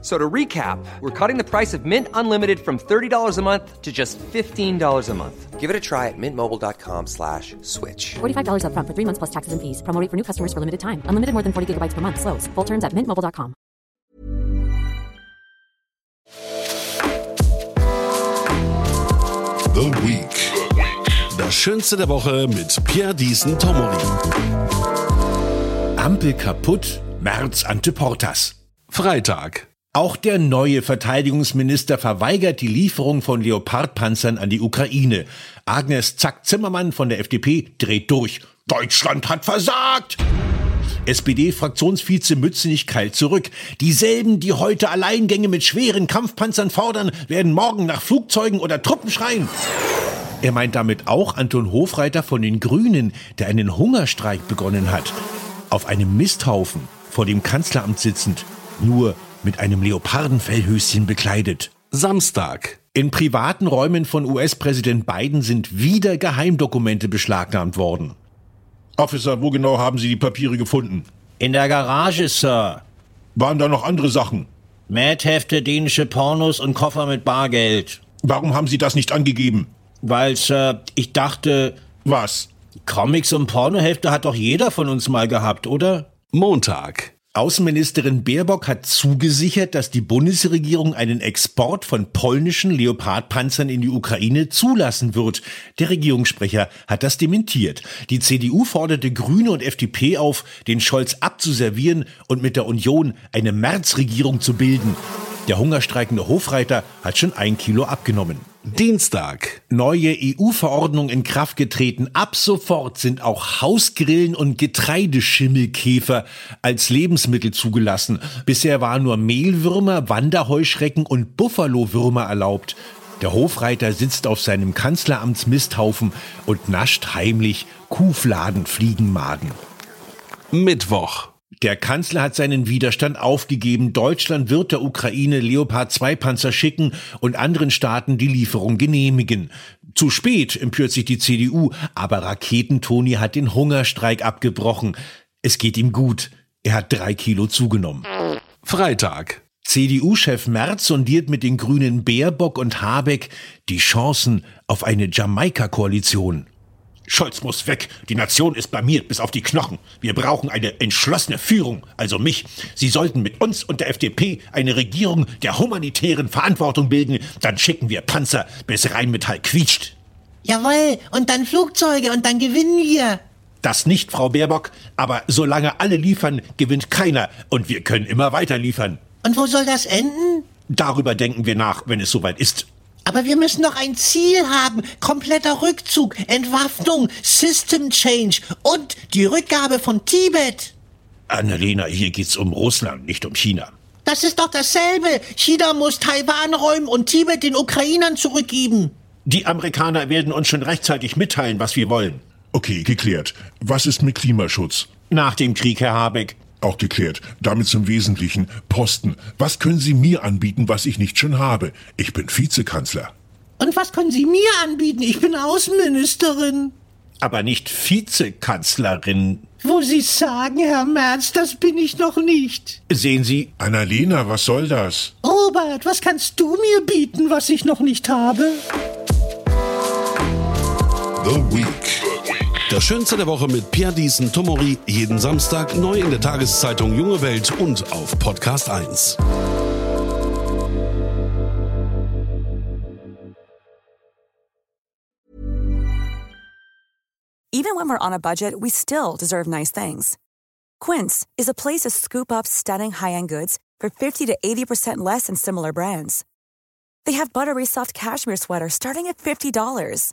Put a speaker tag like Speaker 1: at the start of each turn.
Speaker 1: So to recap, we're cutting the price of Mint Unlimited from $30 a month to just $15 a month.
Speaker 2: Give it a try at mintmobile.com slash switch.
Speaker 3: $45 upfront for three months plus taxes and fees. Promo rate for new customers for limited time. Unlimited more than 40 gigabytes per month. Slows. Full terms at mintmobile.com.
Speaker 4: The Week. Das Schönste der Woche mit Pierre Diesen Tomori.
Speaker 5: Ampel kaputt, Merz ante Portas.
Speaker 4: Freitag.
Speaker 5: Auch der neue Verteidigungsminister verweigert die Lieferung von Leopardpanzern an die Ukraine. Agnes Zack-Zimmermann von der FDP dreht durch. Deutschland hat versagt! SPD-Fraktionsvize Mützenich keilt zurück. Dieselben, die heute Alleingänge mit schweren Kampfpanzern fordern, werden morgen nach Flugzeugen oder Truppen schreien. Er meint damit auch Anton Hofreiter von den Grünen, der einen Hungerstreik begonnen hat. Auf einem Misthaufen vor dem Kanzleramt sitzend, nur mit einem Leopardenfellhöschen bekleidet.
Speaker 4: Samstag.
Speaker 5: In privaten Räumen von US-Präsident Biden sind wieder Geheimdokumente beschlagnahmt worden. Officer, wo genau haben Sie die Papiere gefunden?
Speaker 6: In der Garage, Sir.
Speaker 5: Waren da noch andere Sachen?
Speaker 6: Mad-Hefte, dänische Pornos und Koffer mit Bargeld.
Speaker 5: Warum haben Sie das nicht angegeben?
Speaker 6: Weil, Sir, ich dachte,
Speaker 5: Was?
Speaker 6: Comics und Pornohefte hat doch jeder von uns mal gehabt, oder?
Speaker 4: Montag.
Speaker 5: Außenministerin Baerbock hat zugesichert, dass die Bundesregierung einen Export von polnischen Leopardpanzern in die Ukraine zulassen wird. Der Regierungssprecher hat das dementiert. Die CDU forderte Grüne und FDP auf, den Scholz abzuservieren und mit der Union eine Märzregierung zu bilden. Der hungerstreikende Hofreiter hat schon ein Kilo abgenommen.
Speaker 4: Dienstag.
Speaker 5: Neue EU-Verordnung in Kraft getreten. Ab sofort sind auch Hausgrillen und Getreideschimmelkäfer als Lebensmittel zugelassen. Bisher waren nur Mehlwürmer, Wanderheuschrecken und Buffalowürmer erlaubt. Der Hofreiter sitzt auf seinem Kanzleramtsmisthaufen und nascht heimlich Kuhfladenfliegenmaden.
Speaker 4: Mittwoch.
Speaker 5: Der Kanzler hat seinen Widerstand aufgegeben. Deutschland wird der Ukraine Leopard 2 Panzer schicken und anderen Staaten die Lieferung genehmigen. Zu spät empört sich die CDU, aber Raketentoni hat den Hungerstreik abgebrochen. Es geht ihm gut. Er hat drei Kilo zugenommen.
Speaker 4: Freitag.
Speaker 5: CDU-Chef Merz sondiert mit den Grünen Baerbock und Habeck die Chancen auf eine Jamaika-Koalition. Scholz muss weg. Die Nation ist blamiert bis auf die Knochen. Wir brauchen eine entschlossene Führung, also mich. Sie sollten mit uns und der FDP eine Regierung der humanitären Verantwortung bilden. Dann schicken wir Panzer, bis Rheinmetall quietscht.
Speaker 7: Jawohl, und dann Flugzeuge und dann gewinnen wir.
Speaker 5: Das nicht, Frau Baerbock, aber solange alle liefern, gewinnt keiner und wir können immer weiter liefern.
Speaker 7: Und wo soll das enden?
Speaker 5: Darüber denken wir nach, wenn es soweit ist.
Speaker 7: Aber wir müssen doch ein Ziel haben. Kompletter Rückzug, Entwaffnung, System Change und die Rückgabe von Tibet.
Speaker 5: Annalena, hier geht's um Russland, nicht um China.
Speaker 7: Das ist doch dasselbe. China muss Taiwan räumen und Tibet den Ukrainern zurückgeben.
Speaker 5: Die Amerikaner werden uns schon rechtzeitig mitteilen, was wir wollen.
Speaker 4: Okay, geklärt. Was ist mit Klimaschutz?
Speaker 5: Nach dem Krieg, Herr Habeck.
Speaker 4: Auch geklärt. Damit zum Wesentlichen. Posten. Was können Sie mir anbieten, was ich nicht schon habe? Ich bin Vizekanzler.
Speaker 7: Und was können Sie mir anbieten? Ich bin Außenministerin.
Speaker 5: Aber nicht Vizekanzlerin.
Speaker 7: Wo Sie sagen, Herr Merz, das bin ich noch nicht.
Speaker 5: Sehen Sie,
Speaker 4: Annalena, was soll das?
Speaker 7: Robert, was kannst du mir bieten, was ich noch nicht habe?
Speaker 4: The Week. Das Schönste der Woche mit Pierre Diesen Tomori. Jeden Samstag neu in der Tageszeitung Junge Welt und auf Podcast 1.
Speaker 8: Even when we're on a budget, we still deserve nice things. Quince is a place to scoop up stunning high-end goods for 50 to 80% less than similar brands. They have buttery soft cashmere sweaters starting at $50,